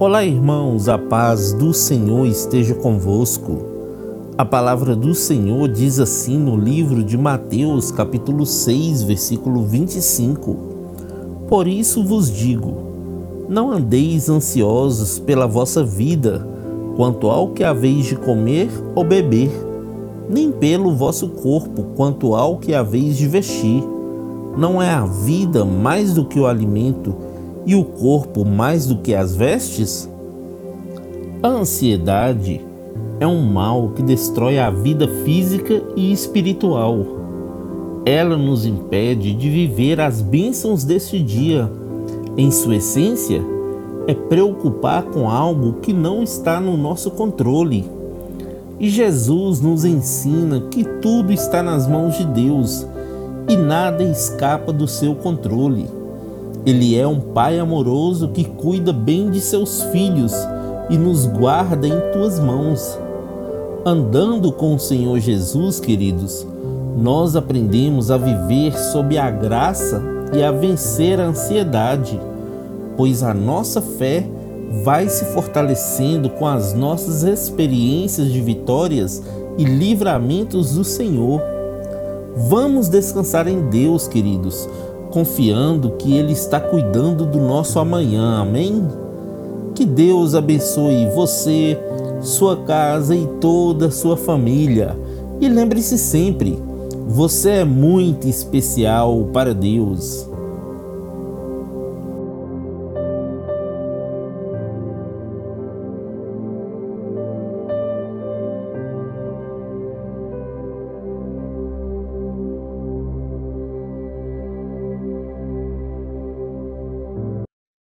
Olá, irmãos, a paz do Senhor esteja convosco. A palavra do Senhor diz assim no livro de Mateus, capítulo 6, versículo 25: Por isso vos digo: não andeis ansiosos pela vossa vida, quanto ao que haveis de comer ou beber, nem pelo vosso corpo, quanto ao que haveis de vestir. Não é a vida mais do que o alimento? E o corpo mais do que as vestes? A ansiedade é um mal que destrói a vida física e espiritual. Ela nos impede de viver as bênçãos deste dia. Em sua essência, é preocupar com algo que não está no nosso controle. E Jesus nos ensina que tudo está nas mãos de Deus e nada escapa do seu controle. Ele é um pai amoroso que cuida bem de seus filhos e nos guarda em tuas mãos. Andando com o Senhor Jesus, queridos, nós aprendemos a viver sob a graça e a vencer a ansiedade, pois a nossa fé vai se fortalecendo com as nossas experiências de vitórias e livramentos do Senhor. Vamos descansar em Deus, queridos, confiando que Ele está cuidando do nosso amanhã. Amém? Que Deus abençoe você, sua casa e toda a sua família. E lembre-se sempre: você é muito especial para Deus.